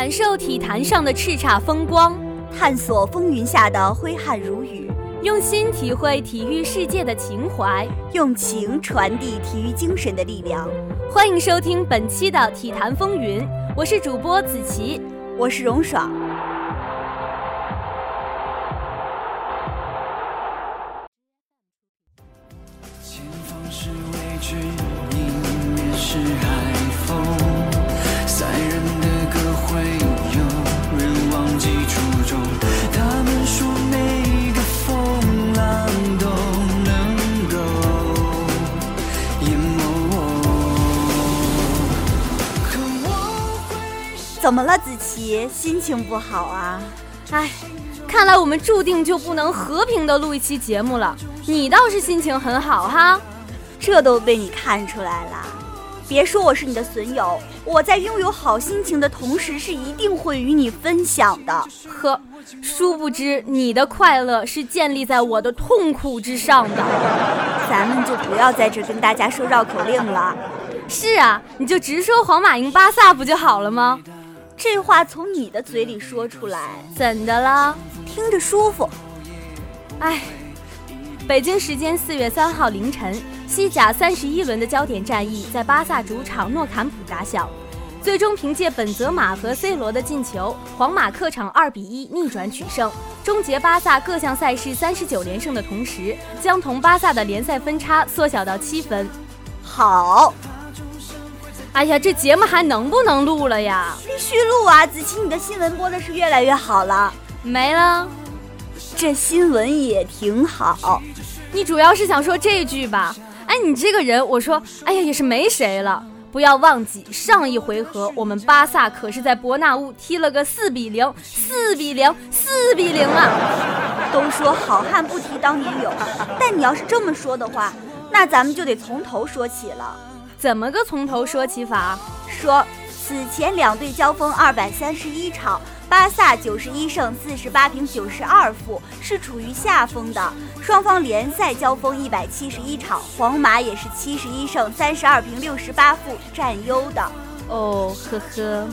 感受体坛上的叱咤风光，探索风云下的挥汗如雨，用心体会体育世界的情怀，用情传递体育精神的力量。欢迎收听本期的《体坛风云》，我是主播子琪，我是荣爽。怎么了，子琪？心情不好啊？哎，看来我们注定就不能和平的录一期节目了。你倒是心情很好哈，这都被你看出来了。别说我是你的损友，我在拥有好心情的同时，是一定会与你分享的。呵，殊不知你的快乐是建立在我的痛苦之上的。咱们就不要在这跟大家说绕口令了。是啊，你就直说皇马赢巴萨不就好了吗？这话从你的嘴里说出来，怎的了？听着舒服。哎，北京时间四月三号凌晨，西甲三十一轮的焦点战役在巴萨主场诺坎普打响，最终凭借本泽马和 C 罗的进球，皇马客场二比一逆转取胜，终结巴萨各项赛事三十九连胜的同时，将同巴萨的联赛分差缩小到七分。好。哎呀，这节目还能不能录了呀？必须录啊！子琪，你的新闻播的是越来越好了。没了，这新闻也挺好。你主要是想说这句吧？哎，你这个人，我说，哎呀，也是没谁了。不要忘记，上一回合我们巴萨可是在伯纳乌踢了个四比零，四比零，四比零啊！都说好汉不提当年勇，但你要是这么说的话，那咱们就得从头说起了。怎么个从头说起法？说此前两队交锋二百三十一场，巴萨九十一胜四十八平九十二负，是处于下风的。双方联赛交锋一百七十一场，皇马也是七十一胜三十二平六十八负，占优的。哦，呵呵。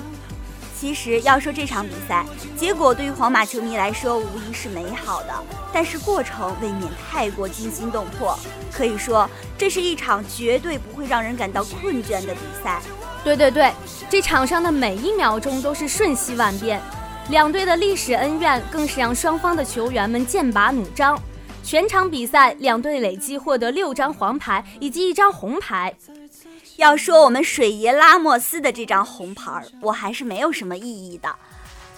其实要说这场比赛结果，对于皇马球迷来说无疑是美好的，但是过程未免太过惊心动魄。可以说，这是一场绝对不会让人感到困倦的比赛。对对对，这场上的每一秒钟都是瞬息万变，两队的历史恩怨更是让双方的球员们剑拔弩张。全场比赛，两队累计获得六张黄牌以及一张红牌。要说我们水爷拉莫斯的这张红牌，我还是没有什么异议的。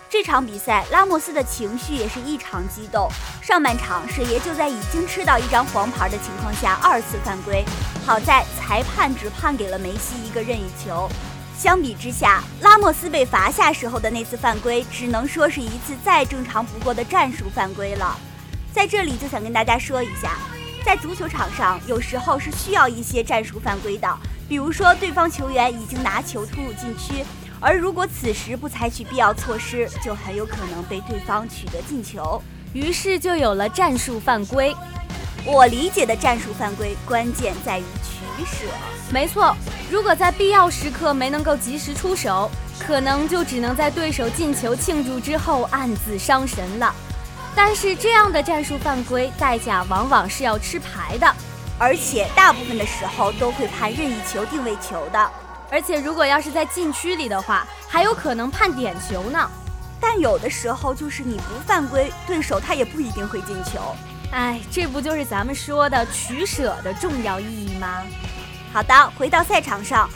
这场比赛，拉莫斯的情绪也是异常激动。上半场，水爷就在已经吃到一张黄牌的情况下二次犯规，好在裁判只判给了梅西一个任意球。相比之下，拉莫斯被罚下时候的那次犯规，只能说是一次再正常不过的战术犯规了。在这里就想跟大家说一下，在足球场上，有时候是需要一些战术犯规的。比如说，对方球员已经拿球突入禁区，而如果此时不采取必要措施，就很有可能被对方取得进球，于是就有了战术犯规。我理解的战术犯规，关键在于取舍。没错，如果在必要时刻没能够及时出手，可能就只能在对手进球庆祝之后暗自伤神了。但是这样的战术犯规，代价往往是要吃牌的。而且大部分的时候都会判任意球定位球的，而且如果要是在禁区里的话，还有可能判点球呢。但有的时候就是你不犯规，对手他也不一定会进球。哎，这不就是咱们说的取舍的重要意义吗？好的，回到赛场上，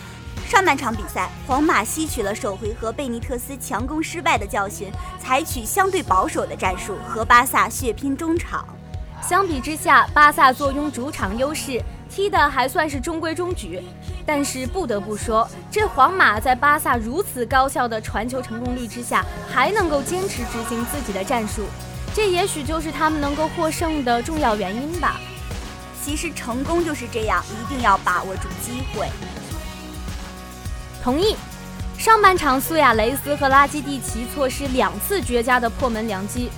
上半场比赛，皇马吸取了首回合贝尼特斯强攻失败的教训，采取相对保守的战术，和巴萨血拼中场。相比之下，巴萨坐拥主场优势，踢得还算是中规中矩。但是不得不说，这皇马在巴萨如此高效的传球成功率之下，还能够坚持执行自己的战术，这也许就是他们能够获胜的重要原因吧。其实成功就是这样，一定要把握住机会。同意。上半场，苏亚雷斯和拉基蒂奇错失两次绝佳的破门良机。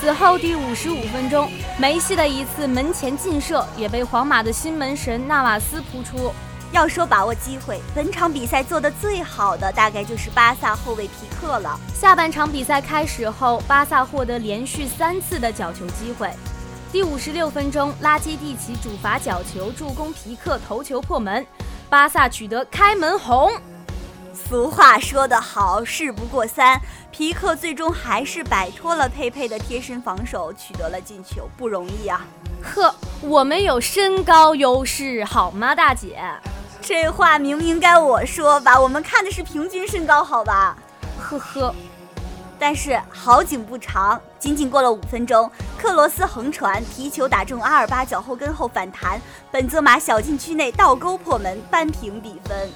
此后第五十五分钟，梅西的一次门前劲射也被皇马的新门神纳瓦斯扑出。要说把握机会，本场比赛做得最好的大概就是巴萨后卫皮克了。下半场比赛开始后，巴萨获得连续三次的角球机会。第五十六分钟，拉基蒂奇主罚角球助攻皮克头球破门，巴萨取得开门红。俗话说得好，事不过三，皮克最终还是摆脱了佩佩的贴身防守，取得了进球，不容易啊！呵，我们有身高优势，好吗，大姐？这话明明该我说吧，我们看的是平均身高，好吧？呵呵。但是好景不长，仅仅过了五分钟，克罗斯横传，皮球打中阿尔巴脚后跟后反弹，本泽马小禁区内倒钩破门，扳平比分。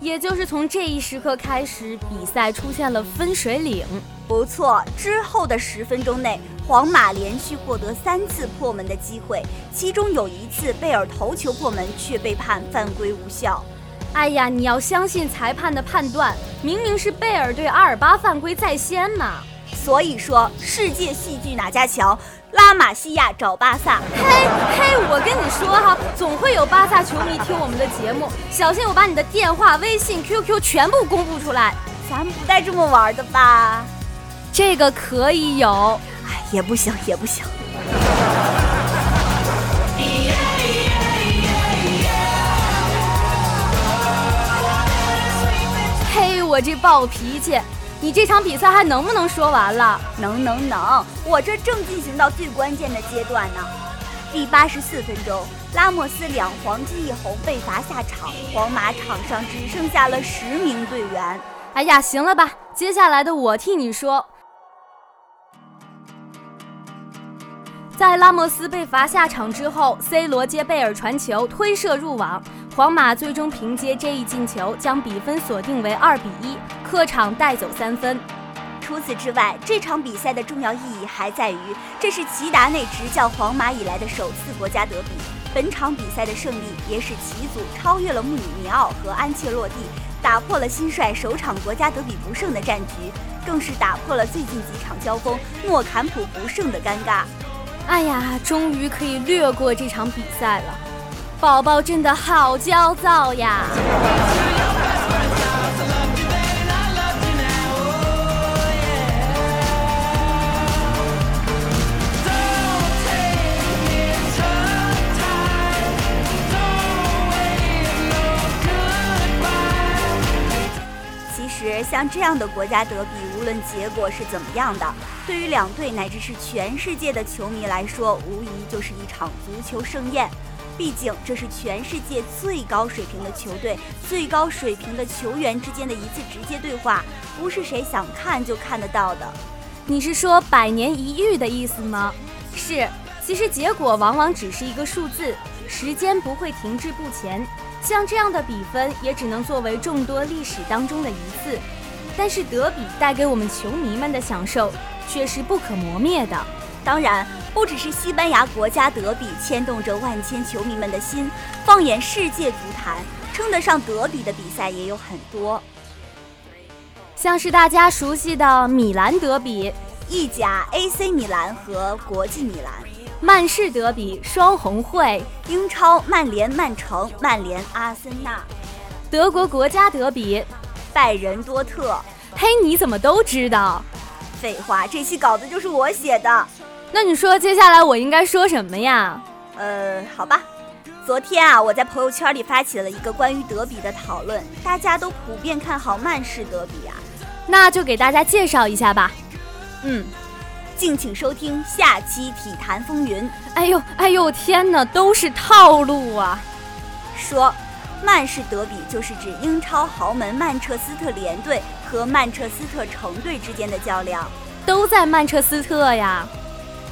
也就是从这一时刻开始，比赛出现了分水岭。不错，之后的十分钟内，皇马连续获得三次破门的机会，其中有一次贝尔头球破门，却被判犯规无效。哎呀，你要相信裁判的判断，明明是贝尔对阿尔巴犯规在先嘛。所以说，世界戏剧哪家强？拉玛西亚找巴萨。嘿嘿，我跟你说哈，总会有巴萨球迷听我们的节目，小心我把你的电话、微信、QQ 全部公布出来。咱不带这么玩的吧？这个可以有，哎，也不行，也不行。嘿，我这暴脾气。你这场比赛还能不能说完了？能能能，我这正进行到最关键的阶段呢。第八十四分钟，拉莫斯两黄金一红被罚下场，皇马场上只剩下了十名队员。哎呀，行了吧，接下来的我替你说。在拉莫斯被罚下场之后，C 罗接贝尔传球推射入网，皇马最终凭借这一进球将比分锁定为二比一，客场带走三分。除此之外，这场比赛的重要意义还在于，这是齐达内执教皇马以来的首次国家德比。本场比赛的胜利也使齐祖超越了穆里尼奥和安切洛蒂，打破了新帅首场国家德比不胜的战局，更是打破了最近几场交锋诺坎普不胜的尴尬。哎呀，终于可以略过这场比赛了，宝宝真的好焦躁呀！像这样的国家德比，无论结果是怎么样的，对于两队乃至是全世界的球迷来说，无疑就是一场足球盛宴。毕竟这是全世界最高水平的球队、最高水平的球员之间的一次直接对话，不是谁想看就看得到的。你是说百年一遇的意思吗？是，其实结果往往只是一个数字，时间不会停滞不前。像这样的比分也只能作为众多历史当中的一次，但是德比带给我们球迷们的享受却是不可磨灭的。当然，不只是西班牙国家德比牵动着万千球迷们的心，放眼世界足坛，称得上德比的比赛也有很多，像是大家熟悉的米兰德比，意甲 AC 米兰和国际米兰。曼市德比双红会，英超曼联曼城，曼联阿森纳，德国国家德比拜仁多特。嘿，你怎么都知道？废话，这期稿子就是我写的。那你说接下来我应该说什么呀？呃，好吧。昨天啊，我在朋友圈里发起了一个关于德比的讨论，大家都普遍看好曼市德比啊。那就给大家介绍一下吧。嗯。敬请收听下期体坛风云。哎呦，哎呦，天哪，都是套路啊！说，曼市德比就是指英超豪门曼彻斯特联队和曼彻斯特城队之间的较量，都在曼彻斯特呀。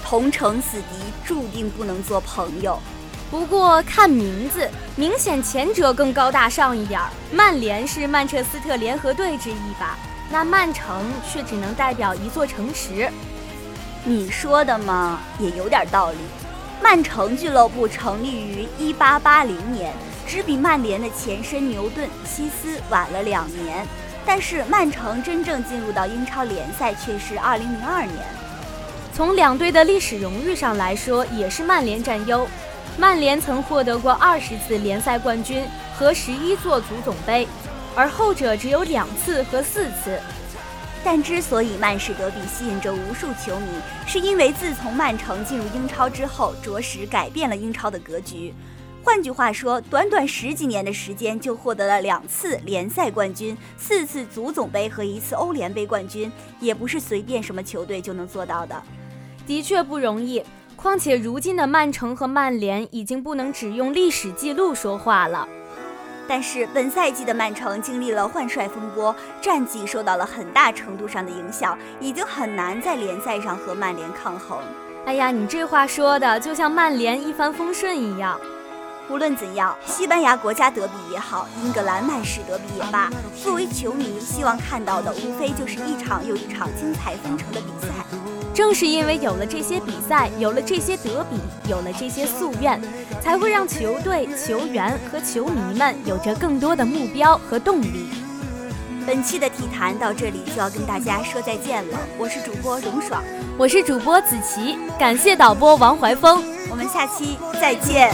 同城死敌，注定不能做朋友。不过看名字，明显前者更高大上一点儿。曼联是曼彻斯特联合队之一吧？那曼城却只能代表一座城池。你说的嘛，也有点道理。曼城俱乐部成立于一八八零年，只比曼联的前身牛顿西斯晚了两年。但是曼城真正进入到英超联赛却是二零零二年。从两队的历史荣誉上来说，也是曼联占优。曼联曾获得过二十次联赛冠军，和十一座足总杯，而后者只有两次和四次。但之所以曼市德比吸引着无数球迷，是因为自从曼城进入英超之后，着实改变了英超的格局。换句话说，短短十几年的时间就获得了两次联赛冠军、四次足总杯和一次欧联杯冠军，也不是随便什么球队就能做到的。的确不容易。况且如今的曼城和曼联已经不能只用历史记录说话了。但是本赛季的曼城经历了换帅风波，战绩受到了很大程度上的影响，已经很难在联赛上和曼联抗衡。哎呀，你这话说的就像曼联一帆风顺一样。无论怎样，西班牙国家德比也好，英格兰曼市德比也罢，作为球迷，希望看到的无非就是一场又一场精彩纷呈的比赛。正是因为有了这些比赛有了这些德比有了这些夙愿才会让球队球员和球迷们有着更多的目标和动力。本期的体坛到这里就要跟大家说再见了我是主播荣爽我是主播子琪感谢导播王怀峰我们下期再见。